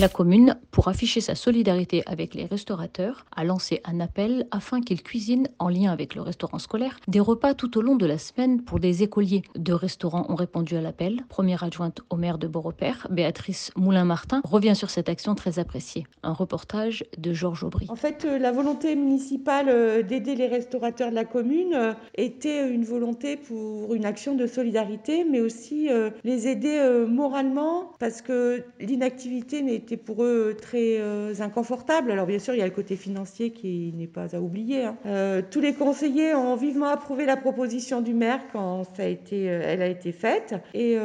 La commune, pour afficher sa solidarité avec les restaurateurs, a lancé un appel afin qu'ils cuisinent, en lien avec le restaurant scolaire, des repas tout au long de la semaine pour des écoliers. Deux restaurants ont répondu à l'appel. Première adjointe au maire de Beaurepaire, Béatrice Moulin-Martin, revient sur cette action très appréciée. Un reportage de Georges Aubry. En fait, euh, la volonté municipale euh, d'aider les restaurateurs de la commune euh, était une volonté pour une action de solidarité, mais aussi les aider moralement parce que l'inactivité n'est pour eux très euh, inconfortable. Alors bien sûr, il y a le côté financier qui n'est pas à oublier. Hein. Euh, tous les conseillers ont vivement approuvé la proposition du maire quand ça a été, euh, elle a été faite. Et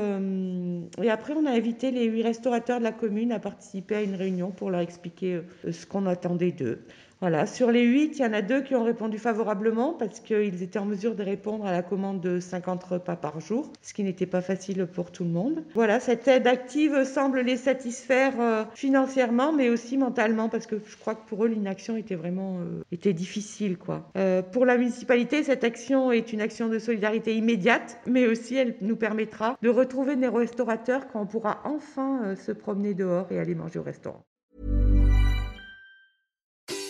après, on a invité les huit restaurateurs de la commune à participer à une réunion pour leur expliquer ce qu'on attendait d'eux. Voilà, sur les 8, il y en a deux qui ont répondu favorablement parce qu'ils étaient en mesure de répondre à la commande de 50 repas par jour, ce qui n'était pas facile pour tout le monde. Voilà, cette aide active semble les satisfaire euh, financièrement, mais aussi mentalement, parce que je crois que pour eux, l'inaction était vraiment euh, était difficile. Euh, pour la municipalité, cette action est une action de solidarité immédiate, mais aussi elle nous permettra de retrouver des restaurateurs quand on pourra enfin se promener dehors et aller manger au restaurant.